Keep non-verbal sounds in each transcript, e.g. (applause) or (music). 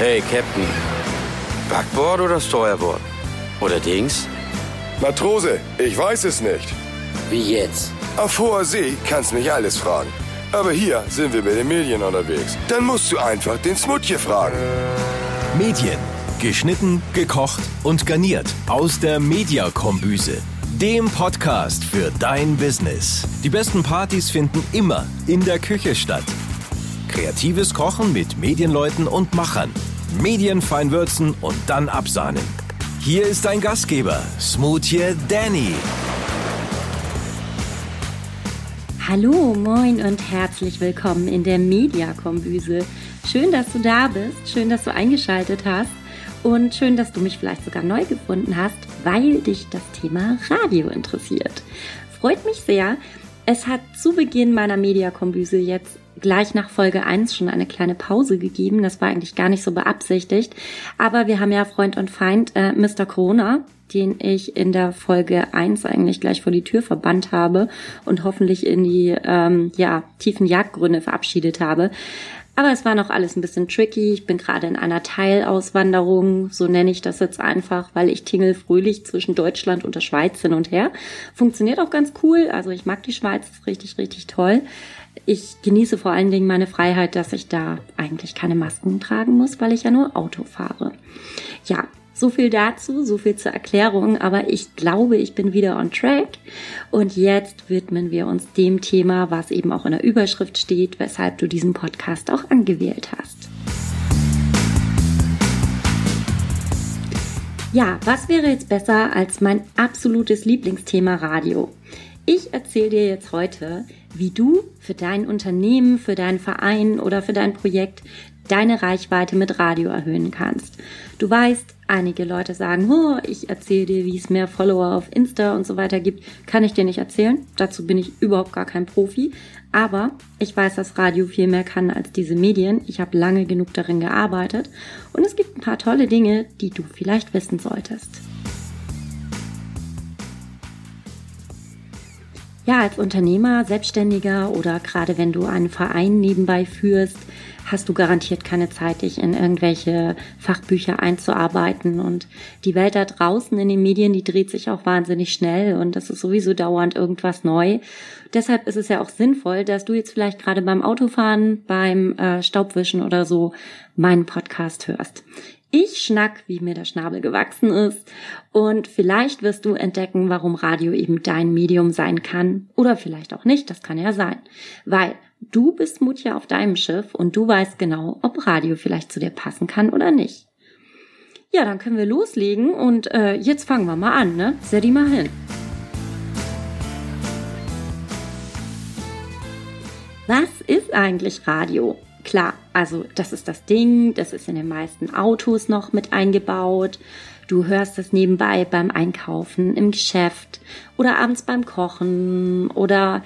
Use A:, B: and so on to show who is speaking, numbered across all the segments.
A: Hey, Captain. Backboard oder Steuerbord? Oder Dings?
B: Matrose, ich weiß es nicht.
A: Wie jetzt?
B: Auf hoher See kannst mich alles fragen. Aber hier sind wir mit den Medien unterwegs. Dann musst du einfach den Smutje fragen.
C: Medien. Geschnitten, gekocht und garniert aus der Mediakombüse. Dem Podcast für dein Business. Die besten Partys finden immer in der Küche statt. Kreatives Kochen mit Medienleuten und Machern. Medienfein würzen und dann absahnen. Hier ist dein Gastgeber, Smoothie Danny.
D: Hallo, moin und herzlich willkommen in der Mediakombüse. Schön, dass du da bist, schön, dass du eingeschaltet hast und schön, dass du mich vielleicht sogar neu gefunden hast, weil dich das Thema Radio interessiert. Freut mich sehr. Es hat zu Beginn meiner Mediakombüse jetzt gleich nach Folge 1 schon eine kleine Pause gegeben. Das war eigentlich gar nicht so beabsichtigt. Aber wir haben ja Freund und Feind äh, Mr. Corona, den ich in der Folge 1 eigentlich gleich vor die Tür verbannt habe und hoffentlich in die ähm, ja, tiefen Jagdgründe verabschiedet habe. Aber es war noch alles ein bisschen tricky. Ich bin gerade in einer Teilauswanderung, so nenne ich das jetzt einfach, weil ich tingel fröhlich zwischen Deutschland und der Schweiz hin und her. Funktioniert auch ganz cool. Also ich mag die Schweiz, ist richtig, richtig toll. Ich genieße vor allen Dingen meine Freiheit, dass ich da eigentlich keine Masken tragen muss, weil ich ja nur Auto fahre. Ja, so viel dazu, so viel zur Erklärung, aber ich glaube, ich bin wieder on track. Und jetzt widmen wir uns dem Thema, was eben auch in der Überschrift steht, weshalb du diesen Podcast auch angewählt hast. Ja, was wäre jetzt besser als mein absolutes Lieblingsthema Radio? Ich erzähle dir jetzt heute, wie du für dein Unternehmen, für deinen Verein oder für dein Projekt deine Reichweite mit Radio erhöhen kannst. Du weißt, einige Leute sagen, oh, ich erzähle dir, wie es mehr Follower auf Insta und so weiter gibt. Kann ich dir nicht erzählen. Dazu bin ich überhaupt gar kein Profi. Aber ich weiß, dass Radio viel mehr kann als diese Medien. Ich habe lange genug darin gearbeitet. Und es gibt ein paar tolle Dinge, die du vielleicht wissen solltest. Ja, als Unternehmer, Selbstständiger oder gerade wenn du einen Verein nebenbei führst, hast du garantiert keine Zeit, dich in irgendwelche Fachbücher einzuarbeiten. Und die Welt da draußen in den Medien, die dreht sich auch wahnsinnig schnell und das ist sowieso dauernd irgendwas neu. Deshalb ist es ja auch sinnvoll, dass du jetzt vielleicht gerade beim Autofahren, beim äh, Staubwischen oder so meinen Podcast hörst. Ich schnack, wie mir der Schnabel gewachsen ist. Und vielleicht wirst du entdecken, warum Radio eben dein Medium sein kann. Oder vielleicht auch nicht, das kann ja sein. Weil du bist Mutja auf deinem Schiff und du weißt genau, ob Radio vielleicht zu dir passen kann oder nicht. Ja, dann können wir loslegen und äh, jetzt fangen wir mal an, ne? Set die mal hin. Was ist eigentlich Radio? Klar, also das ist das Ding, das ist in den meisten Autos noch mit eingebaut. Du hörst es nebenbei beim Einkaufen, im Geschäft oder abends beim Kochen oder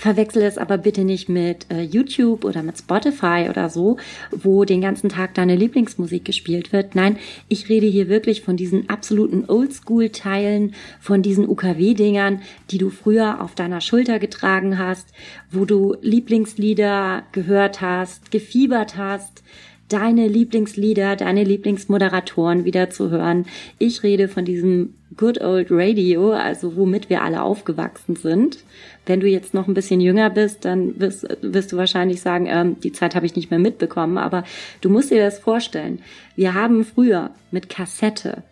D: Verwechsel es aber bitte nicht mit äh, YouTube oder mit Spotify oder so, wo den ganzen Tag deine Lieblingsmusik gespielt wird. Nein, ich rede hier wirklich von diesen absoluten Oldschool-Teilen, von diesen UKW-Dingern, die du früher auf deiner Schulter getragen hast, wo du Lieblingslieder gehört hast, gefiebert hast, deine Lieblingslieder, deine Lieblingsmoderatoren wieder zu hören. Ich rede von diesem Good Old Radio, also womit wir alle aufgewachsen sind. Wenn du jetzt noch ein bisschen jünger bist, dann wirst, wirst du wahrscheinlich sagen, ähm, die Zeit habe ich nicht mehr mitbekommen. Aber du musst dir das vorstellen. Wir haben früher mit Kassette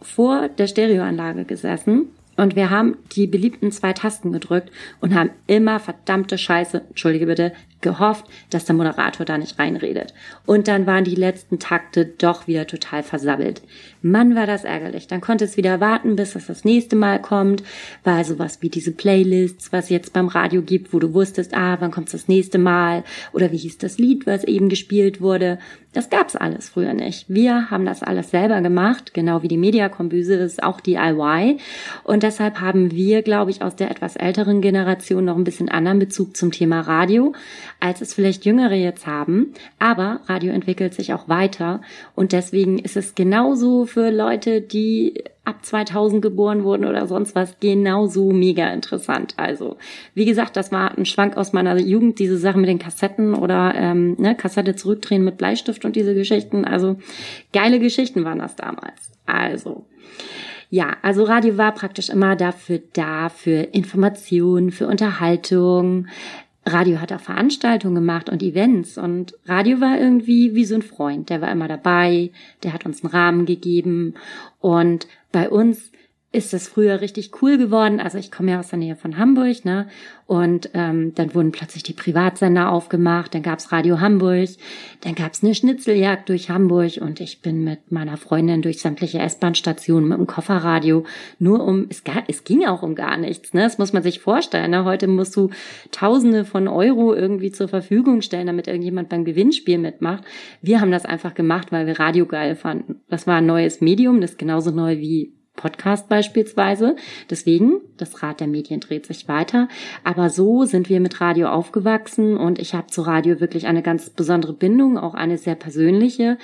D: vor der Stereoanlage gesessen und wir haben die beliebten zwei Tasten gedrückt und haben immer verdammte Scheiße, entschuldige bitte, gehofft, dass der Moderator da nicht reinredet. Und dann waren die letzten Takte doch wieder total versabbelt. Mann, war das ärgerlich. Dann konnte es wieder warten, bis es das nächste Mal kommt. War sowas wie diese Playlists, was jetzt beim Radio gibt, wo du wusstest, ah, wann kommt das nächste Mal? Oder wie hieß das Lied, was eben gespielt wurde? Das gab's alles früher nicht. Wir haben das alles selber gemacht, genau wie die Mediakombüse ist auch DIY. Und deshalb haben wir, glaube ich, aus der etwas älteren Generation noch ein bisschen anderen Bezug zum Thema Radio, als es vielleicht Jüngere jetzt haben. Aber Radio entwickelt sich auch weiter und deswegen ist es genauso für Leute, die ab 2000 geboren wurden oder sonst was, genauso mega interessant. Also, wie gesagt, das war ein Schwank aus meiner Jugend, diese Sachen mit den Kassetten oder ähm, ne, Kassette zurückdrehen mit Bleistift und diese Geschichten. Also, geile Geschichten waren das damals. Also, ja, also Radio war praktisch immer dafür da, für Information, für Unterhaltung. Radio hat auch Veranstaltungen gemacht und Events und Radio war irgendwie wie so ein Freund. Der war immer dabei, der hat uns einen Rahmen gegeben und bei uns ist es früher richtig cool geworden. Also ich komme ja aus der Nähe von Hamburg, ne? Und ähm, dann wurden plötzlich die Privatsender aufgemacht, dann gab's Radio Hamburg, dann gab's eine Schnitzeljagd durch Hamburg und ich bin mit meiner Freundin durch sämtliche S-Bahn-Stationen mit dem Kofferradio, nur um, es, gar, es ging auch um gar nichts, ne? Das muss man sich vorstellen. Ne? Heute musst du Tausende von Euro irgendwie zur Verfügung stellen, damit irgendjemand beim Gewinnspiel mitmacht. Wir haben das einfach gemacht, weil wir Radio geil fanden. Das war ein neues Medium, das ist genauso neu wie Podcast beispielsweise. Deswegen, das Rad der Medien dreht sich weiter. Aber so sind wir mit Radio aufgewachsen und ich habe zu Radio wirklich eine ganz besondere Bindung, auch eine sehr persönliche.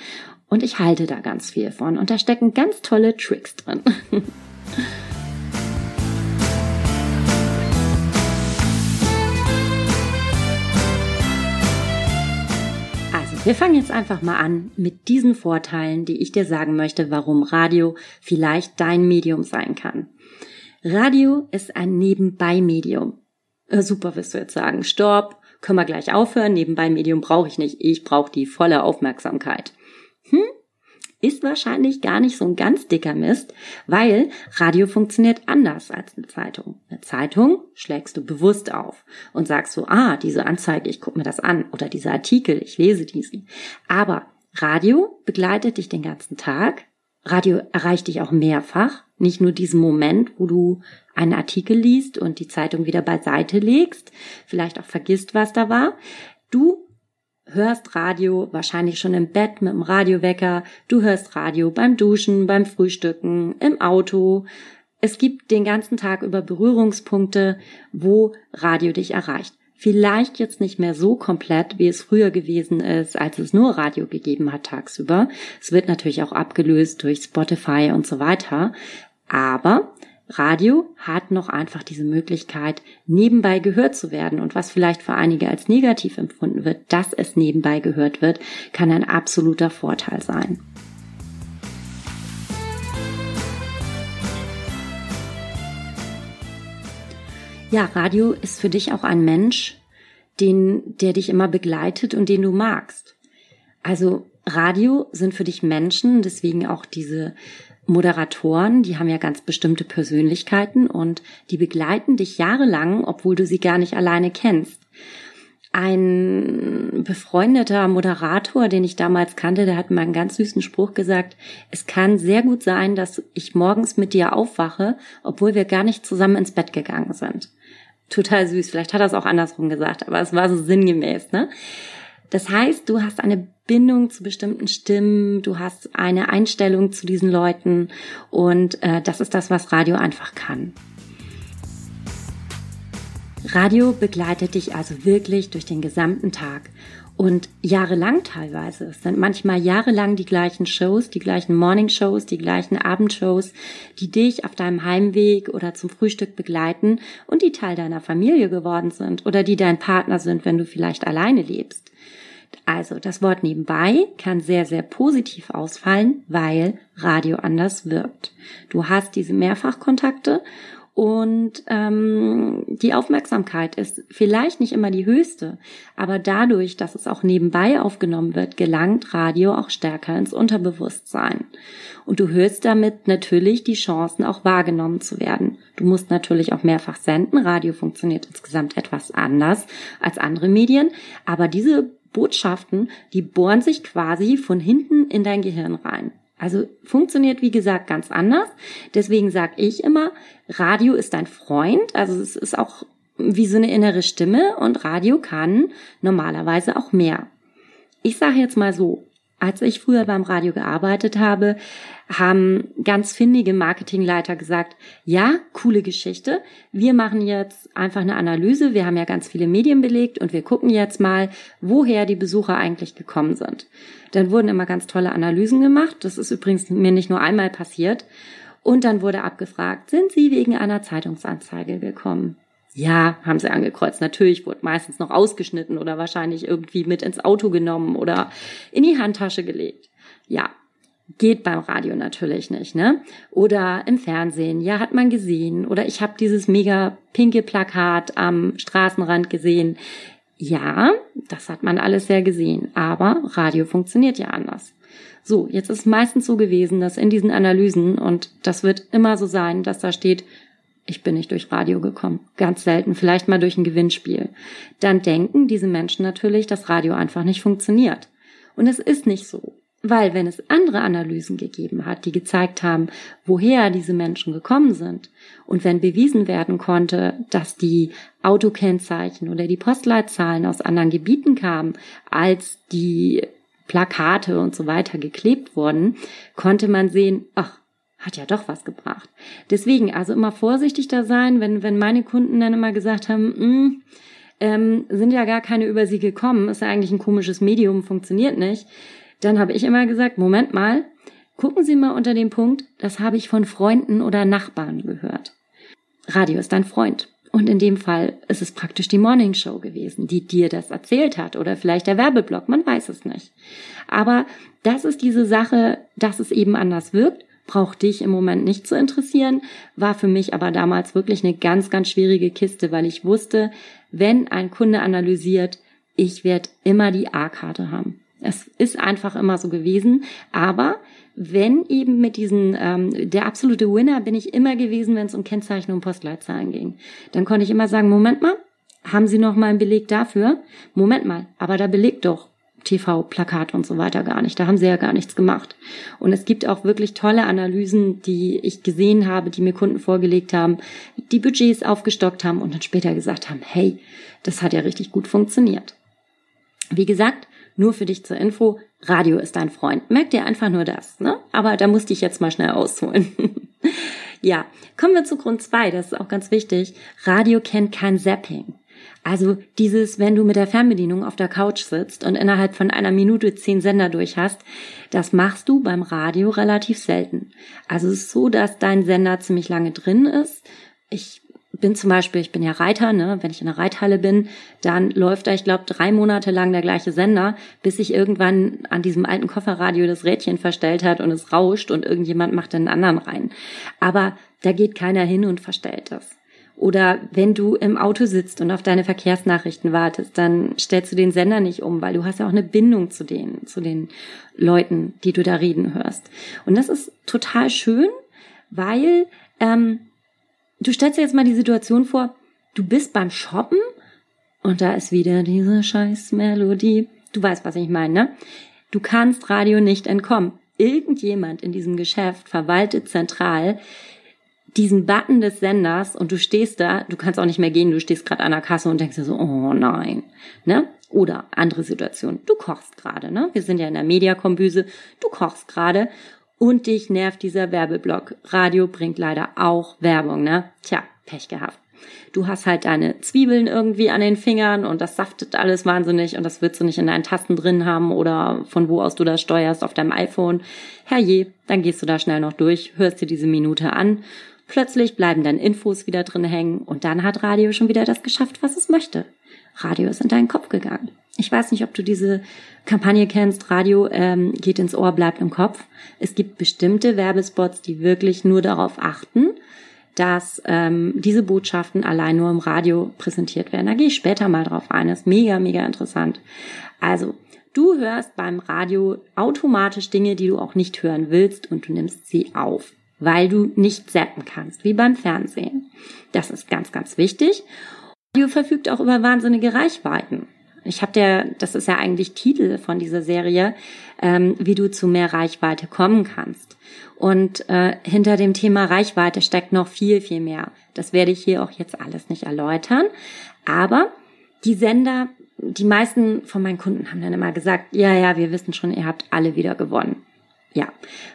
D: Und ich halte da ganz viel von. Und da stecken ganz tolle Tricks drin. (laughs) Wir fangen jetzt einfach mal an mit diesen Vorteilen, die ich dir sagen möchte, warum Radio vielleicht dein Medium sein kann. Radio ist ein Nebenbei-Medium. Äh, super, wirst du jetzt sagen. Stopp, können wir gleich aufhören. Nebenbei-Medium brauche ich nicht. Ich brauche die volle Aufmerksamkeit. Hm? Ist wahrscheinlich gar nicht so ein ganz dicker Mist, weil Radio funktioniert anders als eine Zeitung. Eine Zeitung schlägst du bewusst auf und sagst so, ah, diese Anzeige, ich gucke mir das an oder dieser Artikel, ich lese diesen. Aber Radio begleitet dich den ganzen Tag. Radio erreicht dich auch mehrfach, nicht nur diesen Moment, wo du einen Artikel liest und die Zeitung wieder beiseite legst, vielleicht auch vergisst, was da war. Du hörst Radio wahrscheinlich schon im Bett mit dem Radiowecker, du hörst Radio beim Duschen, beim Frühstücken, im Auto. Es gibt den ganzen Tag über Berührungspunkte, wo Radio dich erreicht. Vielleicht jetzt nicht mehr so komplett, wie es früher gewesen ist, als es nur Radio gegeben hat tagsüber. Es wird natürlich auch abgelöst durch Spotify und so weiter. Aber Radio hat noch einfach diese Möglichkeit, nebenbei gehört zu werden. Und was vielleicht für einige als negativ empfunden wird, dass es nebenbei gehört wird, kann ein absoluter Vorteil sein. Ja, Radio ist für dich auch ein Mensch, den, der dich immer begleitet und den du magst. Also Radio sind für dich Menschen, deswegen auch diese Moderatoren, die haben ja ganz bestimmte Persönlichkeiten und die begleiten dich jahrelang, obwohl du sie gar nicht alleine kennst. Ein befreundeter Moderator, den ich damals kannte, der hat mal einen ganz süßen Spruch gesagt, es kann sehr gut sein, dass ich morgens mit dir aufwache, obwohl wir gar nicht zusammen ins Bett gegangen sind. Total süß, vielleicht hat er es auch andersrum gesagt, aber es war so sinngemäß, ne? Das heißt, du hast eine Bindung zu bestimmten Stimmen, du hast eine Einstellung zu diesen Leuten und äh, das ist das, was Radio einfach kann. Radio begleitet dich also wirklich durch den gesamten Tag und jahrelang teilweise. Es sind manchmal jahrelang die gleichen Shows, die gleichen Morning-Shows, die gleichen Abendshows, die dich auf deinem Heimweg oder zum Frühstück begleiten und die Teil deiner Familie geworden sind oder die dein Partner sind, wenn du vielleicht alleine lebst. Also das Wort nebenbei kann sehr, sehr positiv ausfallen, weil Radio anders wirkt. Du hast diese Mehrfachkontakte und ähm, die Aufmerksamkeit ist vielleicht nicht immer die höchste, aber dadurch, dass es auch nebenbei aufgenommen wird, gelangt Radio auch stärker ins Unterbewusstsein. Und du hörst damit natürlich die Chancen, auch wahrgenommen zu werden. Du musst natürlich auch mehrfach senden. Radio funktioniert insgesamt etwas anders als andere Medien, aber diese Botschaften, die bohren sich quasi von hinten in dein Gehirn rein. Also funktioniert, wie gesagt, ganz anders. Deswegen sage ich immer, Radio ist dein Freund. Also es ist auch wie so eine innere Stimme und Radio kann normalerweise auch mehr. Ich sage jetzt mal so, Als ich früher beim Radio gearbeitet habe, haben ganz findige Marketingleiter gesagt, ja, coole Geschichte. Wir machen jetzt einfach eine Analyse. Wir haben ja ganz viele Medien belegt und wir gucken jetzt mal, woher die Besucher eigentlich gekommen sind. Dann wurden immer ganz tolle Analysen gemacht. Das ist übrigens mir nicht nur einmal passiert. Und dann wurde abgefragt, sind Sie wegen einer Zeitungsanzeige gekommen? Ja, haben sie angekreuzt. Natürlich wurde meistens noch ausgeschnitten oder wahrscheinlich irgendwie mit ins Auto genommen oder in die Handtasche gelegt. Ja, geht beim Radio natürlich nicht, ne? Oder im Fernsehen, ja, hat man gesehen. Oder ich habe dieses mega pinke Plakat am Straßenrand gesehen. Ja, das hat man alles sehr gesehen. Aber Radio funktioniert ja anders. So, jetzt ist es meistens so gewesen, dass in diesen Analysen, und das wird immer so sein, dass da steht, ich bin nicht durch Radio gekommen. Ganz selten, vielleicht mal durch ein Gewinnspiel. Dann denken diese Menschen natürlich, dass Radio einfach nicht funktioniert. Und es ist nicht so. Weil wenn es andere Analysen gegeben hat, die gezeigt haben, woher diese Menschen gekommen sind, und wenn bewiesen werden konnte, dass die Autokennzeichen oder die Postleitzahlen aus anderen Gebieten kamen, als die Plakate und so weiter geklebt wurden, konnte man sehen, ach, hat ja doch was gebracht. Deswegen also immer vorsichtig da sein, wenn, wenn meine Kunden dann immer gesagt haben, mm, ähm, sind ja gar keine über sie gekommen, ist ja eigentlich ein komisches Medium, funktioniert nicht. Dann habe ich immer gesagt, Moment mal, gucken Sie mal unter dem Punkt, das habe ich von Freunden oder Nachbarn gehört. Radio ist dein Freund. Und in dem Fall ist es praktisch die Morning Show gewesen, die dir das erzählt hat oder vielleicht der Werbeblock, man weiß es nicht. Aber das ist diese Sache, dass es eben anders wirkt braucht dich im Moment nicht zu interessieren, war für mich aber damals wirklich eine ganz, ganz schwierige Kiste, weil ich wusste, wenn ein Kunde analysiert, ich werde immer die A-Karte haben. Es ist einfach immer so gewesen, aber wenn eben mit diesen, ähm, der absolute Winner bin ich immer gewesen, wenn es um Kennzeichnung und Postleitzahlen ging. Dann konnte ich immer sagen, Moment mal, haben Sie noch mal einen Beleg dafür? Moment mal, aber da belegt doch. TV-Plakat und so weiter gar nicht. Da haben sie ja gar nichts gemacht. Und es gibt auch wirklich tolle Analysen, die ich gesehen habe, die mir Kunden vorgelegt haben, die Budgets aufgestockt haben und dann später gesagt haben, hey, das hat ja richtig gut funktioniert. Wie gesagt, nur für dich zur Info, Radio ist dein Freund. Merk dir einfach nur das, ne? Aber da musste ich jetzt mal schnell ausholen. (laughs) ja, kommen wir zu Grund zwei. das ist auch ganz wichtig. Radio kennt kein Zapping. Also dieses, wenn du mit der Fernbedienung auf der Couch sitzt und innerhalb von einer Minute zehn Sender durch hast, das machst du beim Radio relativ selten. Also es ist so, dass dein Sender ziemlich lange drin ist. Ich bin zum Beispiel, ich bin ja Reiter, ne? wenn ich in der Reithalle bin, dann läuft da, ich glaube, drei Monate lang der gleiche Sender, bis sich irgendwann an diesem alten Kofferradio das Rädchen verstellt hat und es rauscht und irgendjemand macht einen anderen rein. Aber da geht keiner hin und verstellt das. Oder wenn du im Auto sitzt und auf deine Verkehrsnachrichten wartest, dann stellst du den Sender nicht um, weil du hast ja auch eine Bindung zu denen, zu den Leuten, die du da reden hörst. Und das ist total schön, weil ähm, du stellst dir jetzt mal die Situation vor, du bist beim Shoppen und da ist wieder diese scheiß Melodie. Du weißt, was ich meine, ne? Du kannst Radio nicht entkommen. Irgendjemand in diesem Geschäft verwaltet zentral diesen Button des Senders und du stehst da, du kannst auch nicht mehr gehen, du stehst gerade an der Kasse und denkst dir so, oh nein, ne? Oder andere Situation, du kochst gerade, ne? Wir sind ja in der Mediakombüse, du kochst gerade und dich nervt dieser Werbeblock. Radio bringt leider auch Werbung, ne? Tja, Pech gehabt. Du hast halt deine Zwiebeln irgendwie an den Fingern und das saftet alles wahnsinnig und das willst du nicht in deinen Tasten drin haben oder von wo aus du das steuerst auf deinem iPhone. Herrje, dann gehst du da schnell noch durch, hörst dir diese Minute an Plötzlich bleiben dann Infos wieder drin hängen und dann hat Radio schon wieder das geschafft, was es möchte. Radio ist in deinen Kopf gegangen. Ich weiß nicht, ob du diese Kampagne kennst. Radio ähm, geht ins Ohr, bleibt im Kopf. Es gibt bestimmte Werbespots, die wirklich nur darauf achten, dass ähm, diese Botschaften allein nur im Radio präsentiert werden. Da gehe ich später mal drauf ein. Das ist mega, mega interessant. Also, du hörst beim Radio automatisch Dinge, die du auch nicht hören willst und du nimmst sie auf weil du nicht zappen kannst, wie beim Fernsehen. Das ist ganz, ganz wichtig. Radio verfügt auch über wahnsinnige Reichweiten. Ich habe der, das ist ja eigentlich Titel von dieser Serie, ähm, wie du zu mehr Reichweite kommen kannst. Und äh, hinter dem Thema Reichweite steckt noch viel, viel mehr. Das werde ich hier auch jetzt alles nicht erläutern. Aber die Sender die meisten von meinen Kunden haben dann immer gesagt, ja, ja, wir wissen schon, ihr habt alle wieder gewonnen. Ja,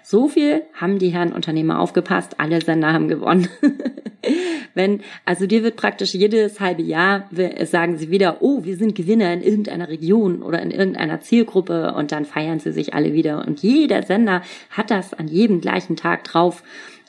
D: so viel haben die Herren Unternehmer aufgepasst, alle Sender haben gewonnen. (laughs) Wenn, also dir wird praktisch jedes halbe Jahr sagen sie wieder, oh, wir sind Gewinner in irgendeiner Region oder in irgendeiner Zielgruppe und dann feiern sie sich alle wieder. Und jeder Sender hat das an jedem gleichen Tag drauf.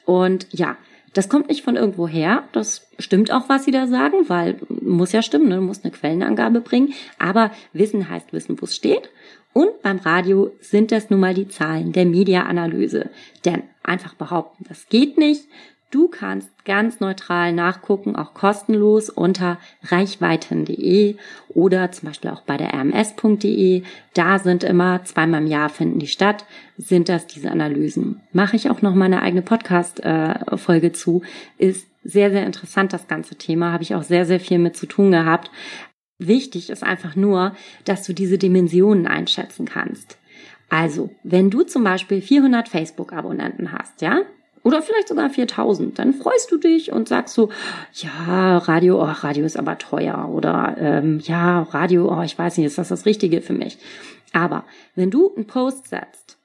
D: Und ja, das kommt nicht von irgendwo her. Das stimmt auch, was sie da sagen, weil muss ja stimmen, ne? du musst eine Quellenangabe bringen. Aber Wissen heißt wissen, wo es steht. Und beim Radio sind das nun mal die Zahlen der Mediaanalyse. Denn einfach behaupten, das geht nicht. Du kannst ganz neutral nachgucken, auch kostenlos unter reichweiten.de oder zum Beispiel auch bei der rms.de. Da sind immer zweimal im Jahr finden die statt, sind das diese Analysen. Mache ich auch noch mal eine eigene Podcast-Folge zu. Ist sehr, sehr interessant, das ganze Thema. Habe ich auch sehr, sehr viel mit zu tun gehabt. Wichtig ist einfach nur, dass du diese Dimensionen einschätzen kannst. Also, wenn du zum Beispiel 400 Facebook-Abonnenten hast, ja, oder vielleicht sogar 4000, dann freust du dich und sagst so, ja, Radio, oh, Radio ist aber teuer oder ähm, ja, Radio, oh, ich weiß nicht, ist das das Richtige für mich? Aber wenn du einen Post setzt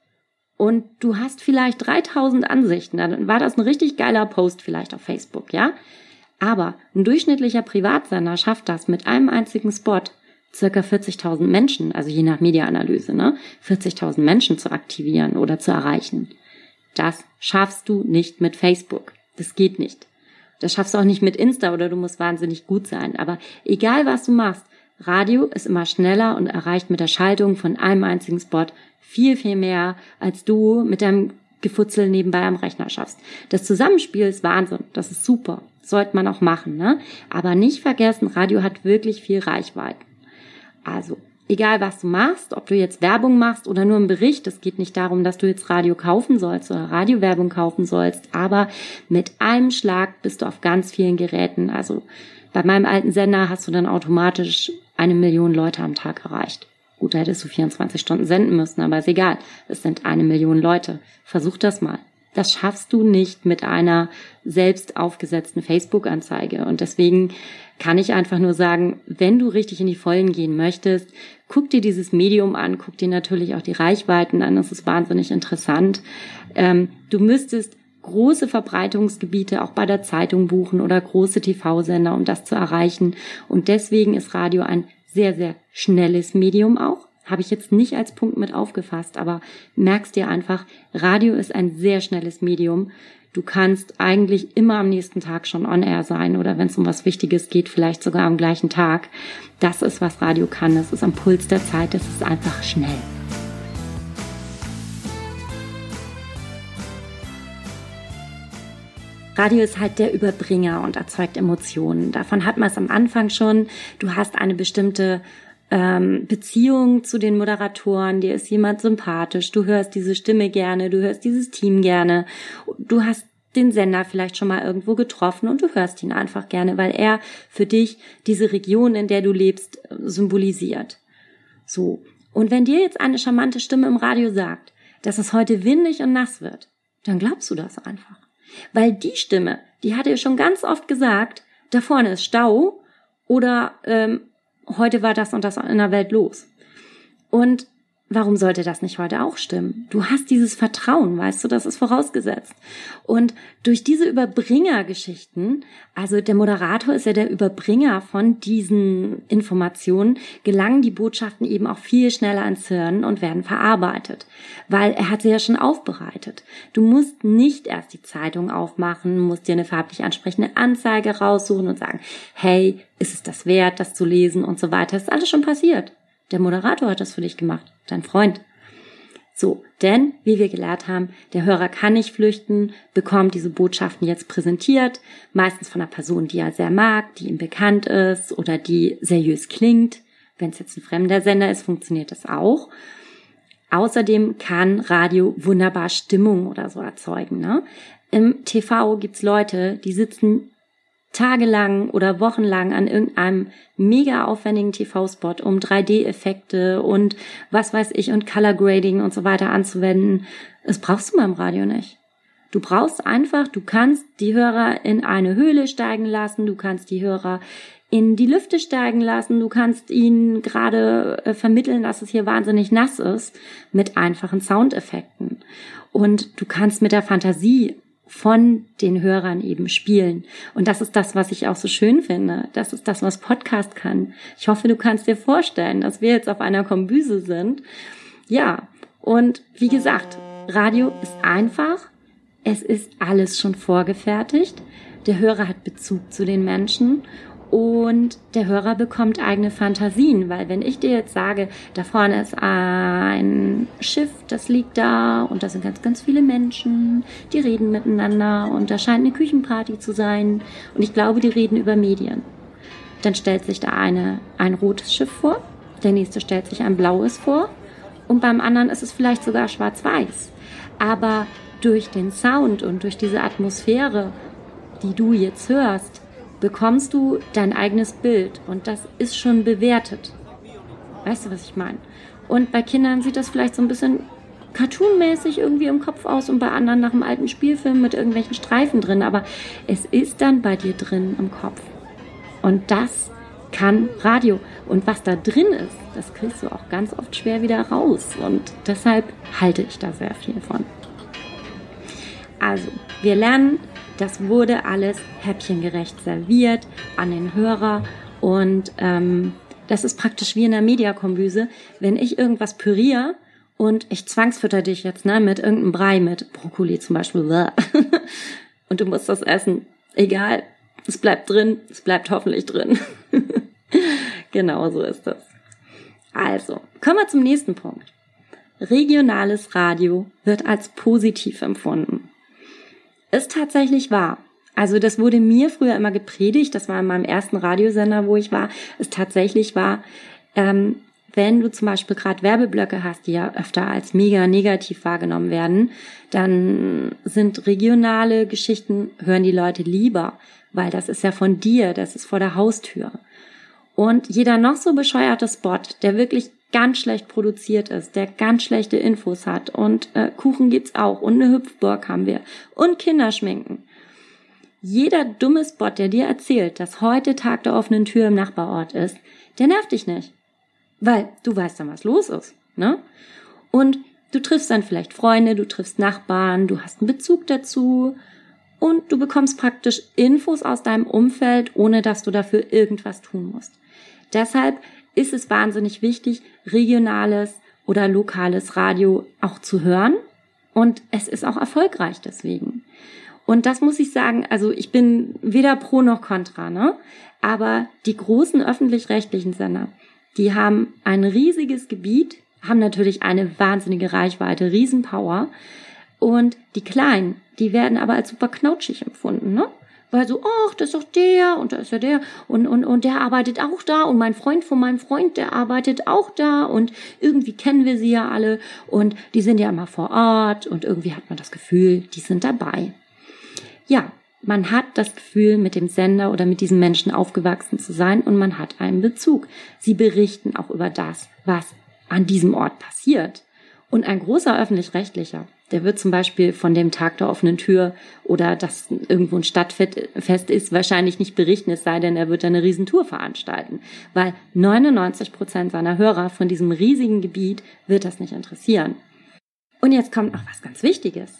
D: und du hast vielleicht 3000 Ansichten, dann war das ein richtig geiler Post vielleicht auf Facebook, ja? Aber ein durchschnittlicher Privatsender schafft das mit einem einzigen Spot circa 40.000 Menschen, also je nach Mediaanalyse, ne, 40.000 Menschen zu aktivieren oder zu erreichen. Das schaffst du nicht mit Facebook. Das geht nicht. Das schaffst du auch nicht mit Insta oder du musst wahnsinnig gut sein. Aber egal was du machst, Radio ist immer schneller und erreicht mit der Schaltung von einem einzigen Spot viel, viel mehr, als du mit deinem Gefutzel nebenbei am Rechner schaffst. Das Zusammenspiel ist Wahnsinn. Das ist super. Sollte man auch machen, ne? Aber nicht vergessen, Radio hat wirklich viel Reichweiten. Also, egal was du machst, ob du jetzt Werbung machst oder nur einen Bericht, es geht nicht darum, dass du jetzt Radio kaufen sollst oder Radiowerbung kaufen sollst, aber mit einem Schlag bist du auf ganz vielen Geräten. Also bei meinem alten Sender hast du dann automatisch eine Million Leute am Tag erreicht. Gut, da hättest du 24 Stunden senden müssen, aber ist egal. Es sind eine Million Leute. Versuch das mal. Das schaffst du nicht mit einer selbst aufgesetzten Facebook-Anzeige. Und deswegen kann ich einfach nur sagen, wenn du richtig in die Vollen gehen möchtest, guck dir dieses Medium an, guck dir natürlich auch die Reichweiten an, das ist wahnsinnig interessant. Ähm, du müsstest große Verbreitungsgebiete auch bei der Zeitung buchen oder große TV-Sender, um das zu erreichen. Und deswegen ist Radio ein sehr, sehr schnelles Medium auch. Habe ich jetzt nicht als Punkt mit aufgefasst, aber merkst dir einfach, Radio ist ein sehr schnelles Medium. Du kannst eigentlich immer am nächsten Tag schon on air sein oder wenn es um was Wichtiges geht, vielleicht sogar am gleichen Tag. Das ist, was Radio kann. Das ist am Puls der Zeit. Das ist einfach schnell. Radio ist halt der Überbringer und erzeugt Emotionen. Davon hat man es am Anfang schon. Du hast eine bestimmte ähm, Beziehung zu den Moderatoren, dir ist jemand sympathisch, du hörst diese Stimme gerne, du hörst dieses Team gerne, du hast den Sender vielleicht schon mal irgendwo getroffen und du hörst ihn einfach gerne, weil er für dich diese Region, in der du lebst, symbolisiert. So. Und wenn dir jetzt eine charmante Stimme im Radio sagt, dass es heute windig und nass wird, dann glaubst du das einfach. Weil die Stimme, die hat dir schon ganz oft gesagt, da vorne ist Stau oder ähm, heute war das und das in der Welt los. Und warum sollte das nicht heute auch stimmen? Du hast dieses Vertrauen, weißt du, das ist vorausgesetzt. Und durch diese Überbringergeschichten, also der Moderator ist ja der Überbringer von diesen Informationen, gelangen die Botschaften eben auch viel schneller ans Hirn und werden verarbeitet, weil er hat sie ja schon aufbereitet. Du musst nicht erst die Zeitung aufmachen, musst dir eine farblich ansprechende Anzeige raussuchen und sagen, hey, ist es das wert, das zu lesen und so weiter. Das ist alles schon passiert. Der Moderator hat das für dich gemacht, dein Freund. So, denn, wie wir gelernt haben, der Hörer kann nicht flüchten, bekommt diese Botschaften jetzt präsentiert, meistens von einer Person, die er sehr mag, die ihm bekannt ist oder die seriös klingt. Wenn es jetzt ein fremder Sender ist, funktioniert das auch. Außerdem kann Radio wunderbar Stimmung oder so erzeugen. Ne? Im TV gibt's Leute, die sitzen tagelang oder wochenlang an irgendeinem mega aufwendigen TV-Spot, um 3D-Effekte und was weiß ich und Color Grading und so weiter anzuwenden. Das brauchst du beim Radio nicht. Du brauchst einfach, du kannst die Hörer in eine Höhle steigen lassen, du kannst die Hörer in die Lüfte steigen lassen. Du kannst ihnen gerade äh, vermitteln, dass es hier wahnsinnig nass ist mit einfachen Soundeffekten. Und du kannst mit der Fantasie von den Hörern eben spielen. Und das ist das, was ich auch so schön finde. Das ist das, was Podcast kann. Ich hoffe, du kannst dir vorstellen, dass wir jetzt auf einer Kombüse sind. Ja, und wie gesagt, Radio ist einfach. Es ist alles schon vorgefertigt. Der Hörer hat Bezug zu den Menschen und der Hörer bekommt eigene Fantasien, weil wenn ich dir jetzt sage, da vorne ist ein Schiff, das liegt da und da sind ganz, ganz viele Menschen, die reden miteinander und da scheint eine Küchenparty zu sein und ich glaube, die reden über Medien. Dann stellt sich da eine, ein rotes Schiff vor, der nächste stellt sich ein blaues vor und beim anderen ist es vielleicht sogar schwarz-weiß. Aber durch den Sound und durch diese Atmosphäre, die du jetzt hörst, bekommst du dein eigenes Bild und das ist schon bewertet. Weißt du, was ich meine? Und bei Kindern sieht das vielleicht so ein bisschen cartoonmäßig irgendwie im Kopf aus und bei anderen nach einem alten Spielfilm mit irgendwelchen Streifen drin, aber es ist dann bei dir drin im Kopf. Und das kann Radio. Und was da drin ist, das kriegst du auch ganz oft schwer wieder raus. Und deshalb halte ich da sehr viel von. Also, wir lernen das wurde alles häppchengerecht serviert an den Hörer und ähm, das ist praktisch wie in der Mediakombüse. Wenn ich irgendwas püriere und ich zwangsfütter dich jetzt ne, mit irgendeinem Brei, mit Brokkoli zum Beispiel, (laughs) und du musst das essen, egal, es bleibt drin, es bleibt hoffentlich drin. (laughs) genau so ist das. Also, kommen wir zum nächsten Punkt. Regionales Radio wird als positiv empfunden ist tatsächlich wahr. Also das wurde mir früher immer gepredigt, das war in meinem ersten Radiosender, wo ich war, ist tatsächlich wahr, ähm, wenn du zum Beispiel gerade Werbeblöcke hast, die ja öfter als mega negativ wahrgenommen werden, dann sind regionale Geschichten, hören die Leute lieber, weil das ist ja von dir, das ist vor der Haustür. Und jeder noch so bescheuerte Spot, der wirklich ganz schlecht produziert ist, der ganz schlechte Infos hat und äh, Kuchen gibt's auch und eine Hüpfburg haben wir und Kinderschminken. Jeder dumme Spot, der dir erzählt, dass heute Tag der offenen Tür im Nachbarort ist, der nervt dich nicht. Weil du weißt dann, was los ist, ne? Und du triffst dann vielleicht Freunde, du triffst Nachbarn, du hast einen Bezug dazu und du bekommst praktisch Infos aus deinem Umfeld, ohne dass du dafür irgendwas tun musst. Deshalb ist es wahnsinnig wichtig, regionales oder lokales Radio auch zu hören. Und es ist auch erfolgreich deswegen. Und das muss ich sagen, also ich bin weder pro noch contra, ne? Aber die großen öffentlich-rechtlichen Sender, die haben ein riesiges Gebiet, haben natürlich eine wahnsinnige Reichweite, Riesenpower. Und die kleinen, die werden aber als super knautschig empfunden, ne? Weil so, ach, das ist doch der und da ist ja der und, und, und der arbeitet auch da und mein Freund von meinem Freund, der arbeitet auch da und irgendwie kennen wir sie ja alle und die sind ja immer vor Ort und irgendwie hat man das Gefühl, die sind dabei. Ja, man hat das Gefühl, mit dem Sender oder mit diesen Menschen aufgewachsen zu sein und man hat einen Bezug. Sie berichten auch über das, was an diesem Ort passiert. Und ein großer öffentlich-rechtlicher, der wird zum Beispiel von dem Tag der offenen Tür oder dass irgendwo ein Stadtfest ist, wahrscheinlich nicht berichten, es sei denn, er wird eine Riesentour veranstalten. Weil 99 Prozent seiner Hörer von diesem riesigen Gebiet wird das nicht interessieren. Und jetzt kommt noch was ganz Wichtiges.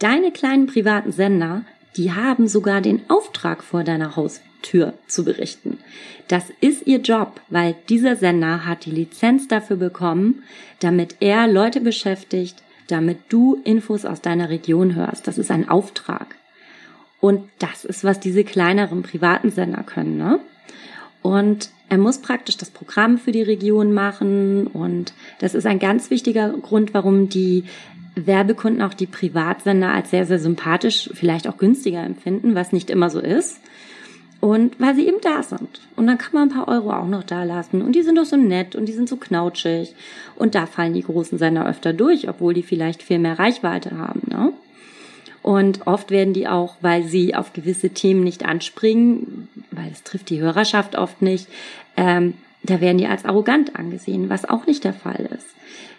D: Deine kleinen privaten Sender, die haben sogar den Auftrag vor deiner Haustür zu berichten. Das ist ihr Job, weil dieser Sender hat die Lizenz dafür bekommen, damit er Leute beschäftigt, damit du Infos aus deiner Region hörst. Das ist ein Auftrag. Und das ist, was diese kleineren privaten Sender können. Ne? Und er muss praktisch das Programm für die Region machen. Und das ist ein ganz wichtiger Grund, warum die Werbekunden auch die Privatsender als sehr, sehr sympathisch, vielleicht auch günstiger empfinden, was nicht immer so ist. Und weil sie eben da sind. Und dann kann man ein paar Euro auch noch da lassen. Und die sind doch so nett und die sind so knautschig. Und da fallen die großen Sender öfter durch, obwohl die vielleicht viel mehr Reichweite haben. Ne? Und oft werden die auch, weil sie auf gewisse Themen nicht anspringen, weil es trifft die Hörerschaft oft nicht, ähm, da werden die als arrogant angesehen, was auch nicht der Fall ist.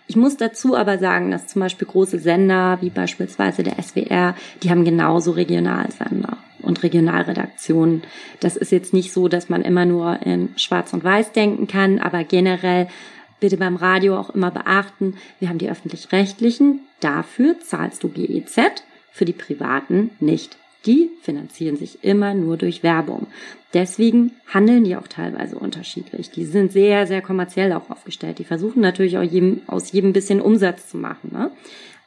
D: Ich muss dazu aber sagen, dass zum Beispiel große Sender, wie beispielsweise der SWR, die haben genauso Regionalsender. und Regionalredaktionen. Das ist jetzt nicht so, dass man immer nur in Schwarz und Weiß denken kann, aber generell bitte beim Radio auch immer beachten, wir haben die öffentlich-rechtlichen, dafür zahlst du GEZ, für die privaten nicht. Die finanzieren sich immer nur durch Werbung. Deswegen handeln die auch teilweise unterschiedlich. Die sind sehr, sehr kommerziell auch aufgestellt. Die versuchen natürlich auch jedem, aus jedem bisschen Umsatz zu machen. Ne?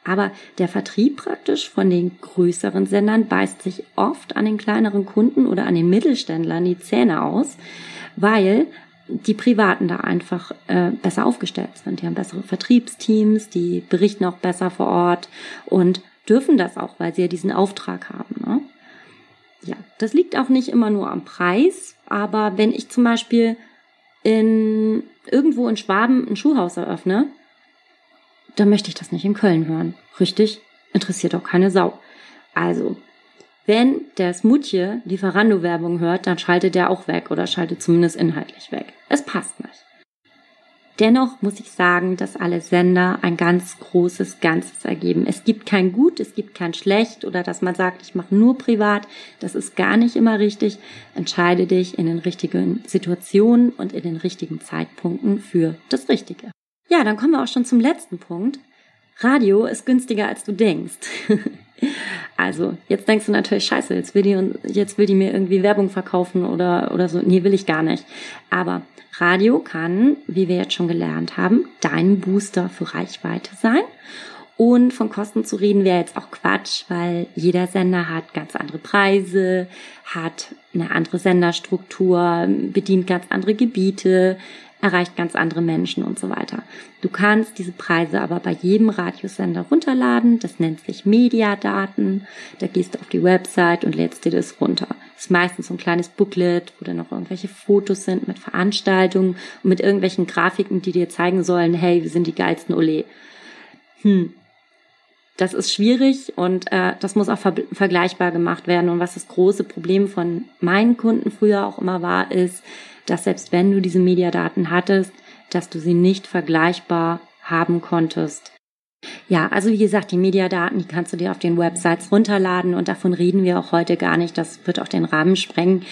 D: Aber der Vertrieb praktisch von den größeren Sendern beißt sich oft an den kleineren Kunden oder an den Mittelständlern die Zähne aus, weil die Privaten da einfach äh, besser aufgestellt sind. Die haben bessere Vertriebsteams, die berichten auch besser vor Ort und dürfen das auch, weil sie ja diesen Auftrag haben. Ne? Das liegt auch nicht immer nur am Preis, aber wenn ich zum Beispiel in irgendwo in Schwaben ein Schuhhaus eröffne, dann möchte ich das nicht in Köln hören. Richtig? Interessiert auch keine Sau. Also, wenn der Smutje Lieferando-Werbung hört, dann schaltet der auch weg oder schaltet zumindest inhaltlich weg. Es passt nicht. Dennoch muss ich sagen, dass alle Sender ein ganz großes Ganzes ergeben. Es gibt kein Gut, es gibt kein Schlecht oder dass man sagt, ich mache nur privat. Das ist gar nicht immer richtig. Entscheide dich in den richtigen Situationen und in den richtigen Zeitpunkten für das Richtige. Ja, dann kommen wir auch schon zum letzten Punkt. Radio ist günstiger, als du denkst. (laughs) also, jetzt denkst du natürlich, scheiße, jetzt will die, jetzt will die mir irgendwie Werbung verkaufen oder, oder so. Nee, will ich gar nicht. Aber Radio kann, wie wir jetzt schon gelernt haben, dein Booster für Reichweite sein. Und von Kosten zu reden wäre jetzt auch Quatsch, weil jeder Sender hat ganz andere Preise, hat eine andere Senderstruktur, bedient ganz andere Gebiete, erreicht ganz andere Menschen und so weiter. Du kannst diese Preise aber bei jedem Radiosender runterladen. Das nennt sich Mediadaten. Da gehst du auf die Website und lädst dir das runter. Das ist meistens so ein kleines Booklet, wo dann noch irgendwelche Fotos sind mit Veranstaltungen und mit irgendwelchen Grafiken, die dir zeigen sollen, hey, wir sind die geilsten Ole. Hm, das ist schwierig und äh, das muss auch ver vergleichbar gemacht werden. Und was das große Problem von meinen Kunden früher auch immer war, ist, dass selbst wenn du diese Mediadaten hattest, dass du sie nicht vergleichbar haben konntest. Ja, also wie gesagt, die Mediadaten, die kannst du dir auf den Websites runterladen und davon reden wir auch heute gar nicht. Das wird auch den Rahmen sprengen.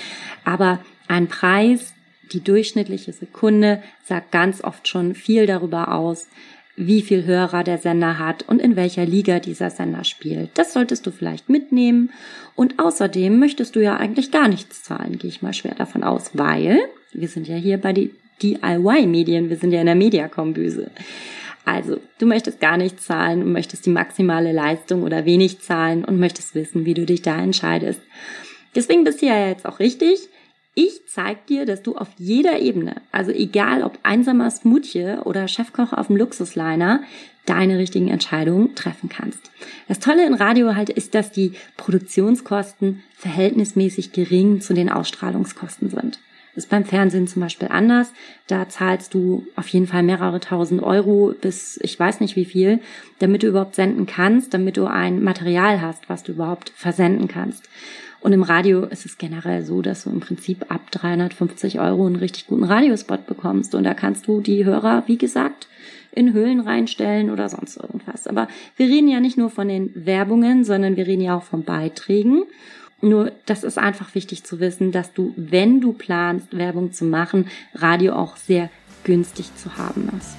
D: Aber ein Preis, die durchschnittliche Sekunde, sagt ganz oft schon viel darüber aus, wie viel Hörer der Sender hat und in welcher Liga dieser Sender spielt. Das solltest du vielleicht mitnehmen. Und außerdem möchtest du ja eigentlich gar nichts zahlen, gehe ich mal schwer davon aus, weil wir sind ja hier bei die DIY-Medien, wir sind ja in der Mediakombüse. Also, du möchtest gar nichts zahlen und möchtest die maximale Leistung oder wenig zahlen und möchtest wissen, wie du dich da entscheidest. Deswegen bist du ja jetzt auch richtig. Ich zeig dir, dass du auf jeder Ebene, also egal ob einsamer Smoothie oder Chefkoch auf dem Luxusliner, deine richtigen Entscheidungen treffen kannst. Das Tolle in Radio halt ist, dass die Produktionskosten verhältnismäßig gering zu den Ausstrahlungskosten sind. Ist beim Fernsehen zum Beispiel anders. Da zahlst du auf jeden Fall mehrere tausend Euro bis ich weiß nicht wie viel, damit du überhaupt senden kannst, damit du ein Material hast, was du überhaupt versenden kannst. Und im Radio ist es generell so, dass du im Prinzip ab 350 Euro einen richtig guten Radiospot bekommst. Und da kannst du die Hörer, wie gesagt, in Höhlen reinstellen oder sonst irgendwas. Aber wir reden ja nicht nur von den Werbungen, sondern wir reden ja auch von Beiträgen. Nur, das ist einfach wichtig zu wissen, dass du, wenn du planst, Werbung zu machen, Radio auch sehr günstig zu haben ist.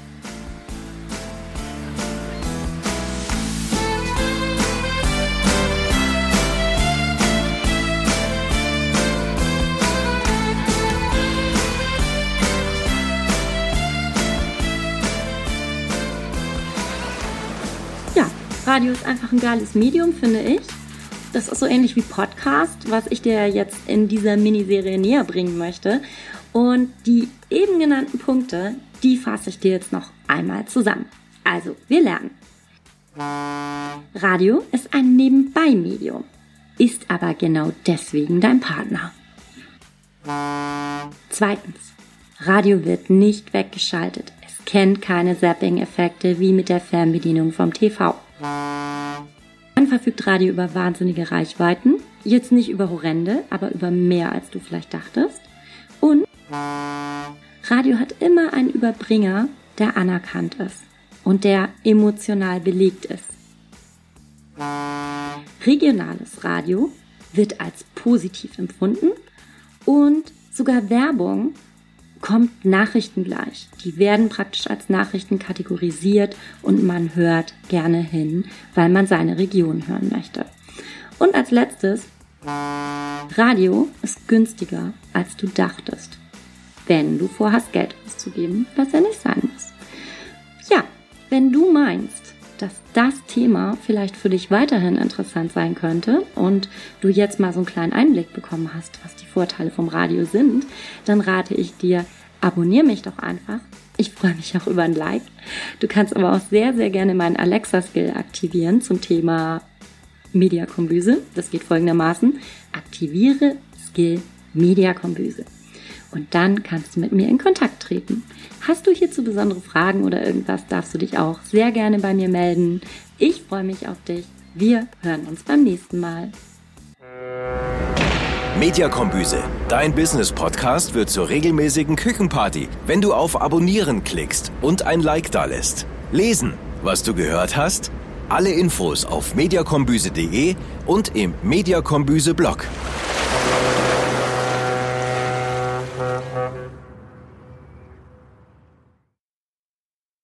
D: Radio ist einfach ein geiles Medium, finde ich. Das ist so ähnlich wie Podcast, was ich dir jetzt in dieser Miniserie näher bringen möchte. Und die eben genannten Punkte, die fasse ich dir jetzt noch einmal zusammen. Also, wir lernen. Radio ist ein Nebenbei-Medium, ist aber genau deswegen dein Partner. Zweitens, Radio wird nicht weggeschaltet. Es kennt keine Zapping-Effekte wie mit der Fernbedienung vom TV. Dann verfügt Radio über wahnsinnige Reichweiten. Jetzt nicht über horrende, aber über mehr, als du vielleicht dachtest. Und Radio hat immer einen Überbringer, der anerkannt ist und der emotional belegt ist. Regionales Radio wird als positiv empfunden und sogar Werbung kommt Nachrichten gleich. Die werden praktisch als Nachrichten kategorisiert und man hört gerne hin, weil man seine Region hören möchte. Und als letztes, Radio ist günstiger, als du dachtest, wenn du vorhast, Geld auszugeben, was ja nicht sein muss. Ja, wenn du meinst, dass das Thema vielleicht für dich weiterhin interessant sein könnte und du jetzt mal so einen kleinen Einblick bekommen hast, was die Vorteile vom Radio sind, dann rate ich dir, abonniere mich doch einfach. Ich freue mich auch über ein Like. Du kannst aber auch sehr, sehr gerne meinen Alexa-Skill aktivieren zum Thema Mediakombüse. Das geht folgendermaßen. Aktiviere Skill Mediakombüse. Und dann kannst du mit mir in Kontakt treten. Hast du hierzu besondere Fragen oder irgendwas, darfst du dich auch sehr gerne bei mir melden. Ich freue mich auf dich. Wir hören uns beim nächsten Mal.
C: Mediakombüse, dein Business-Podcast wird zur regelmäßigen Küchenparty, wenn du auf Abonnieren klickst und ein Like dalässt. Lesen, was du gehört hast? Alle Infos auf mediakombüse.de und im Mediakombüse-Blog.